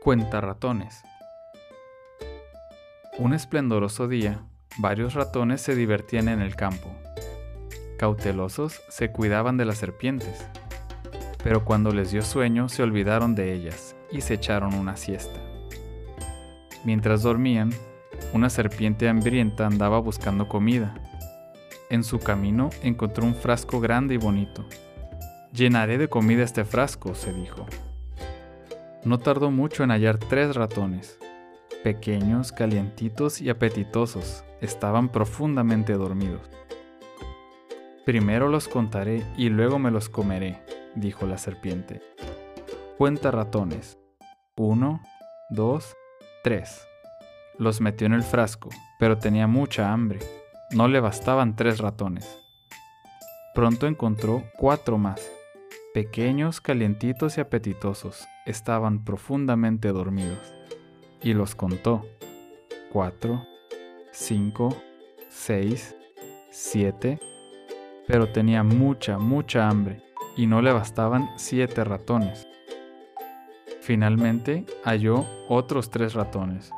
Cuenta ratones. Un esplendoroso día, varios ratones se divertían en el campo. Cautelosos se cuidaban de las serpientes, pero cuando les dio sueño se olvidaron de ellas y se echaron una siesta. Mientras dormían, una serpiente hambrienta andaba buscando comida. En su camino encontró un frasco grande y bonito. Llenaré de comida este frasco, se dijo. No tardó mucho en hallar tres ratones. Pequeños, calientitos y apetitosos, estaban profundamente dormidos. Primero los contaré y luego me los comeré, dijo la serpiente. Cuenta ratones. Uno, dos, tres. Los metió en el frasco, pero tenía mucha hambre. No le bastaban tres ratones. Pronto encontró cuatro más pequeños, calientitos y apetitosos, estaban profundamente dormidos. Y los contó. Cuatro, cinco, seis, siete. Pero tenía mucha, mucha hambre, y no le bastaban siete ratones. Finalmente halló otros tres ratones.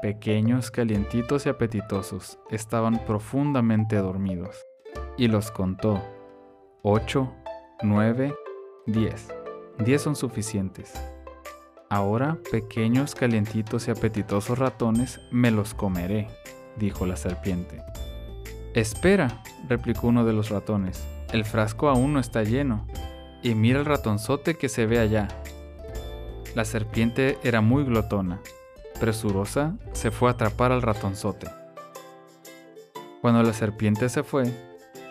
Pequeños, calientitos y apetitosos, estaban profundamente dormidos. Y los contó. Ocho, nueve, 10. 10 son suficientes. Ahora, pequeños, calientitos y apetitosos ratones, me los comeré, dijo la serpiente. Espera, replicó uno de los ratones, el frasco aún no está lleno, y mira el ratonzote que se ve allá. La serpiente era muy glotona. Presurosa, se fue a atrapar al ratonzote. Cuando la serpiente se fue,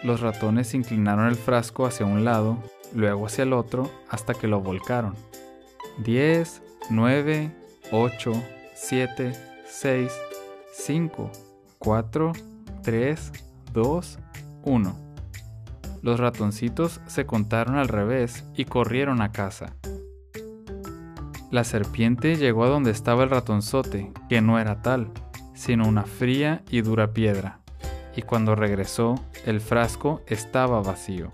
los ratones inclinaron el frasco hacia un lado luego hacia el otro hasta que lo volcaron. 10, 9, 8, 7, 6, 5, 4, 3, 2, 1. Los ratoncitos se contaron al revés y corrieron a casa. La serpiente llegó a donde estaba el ratonzote, que no era tal, sino una fría y dura piedra, y cuando regresó, el frasco estaba vacío.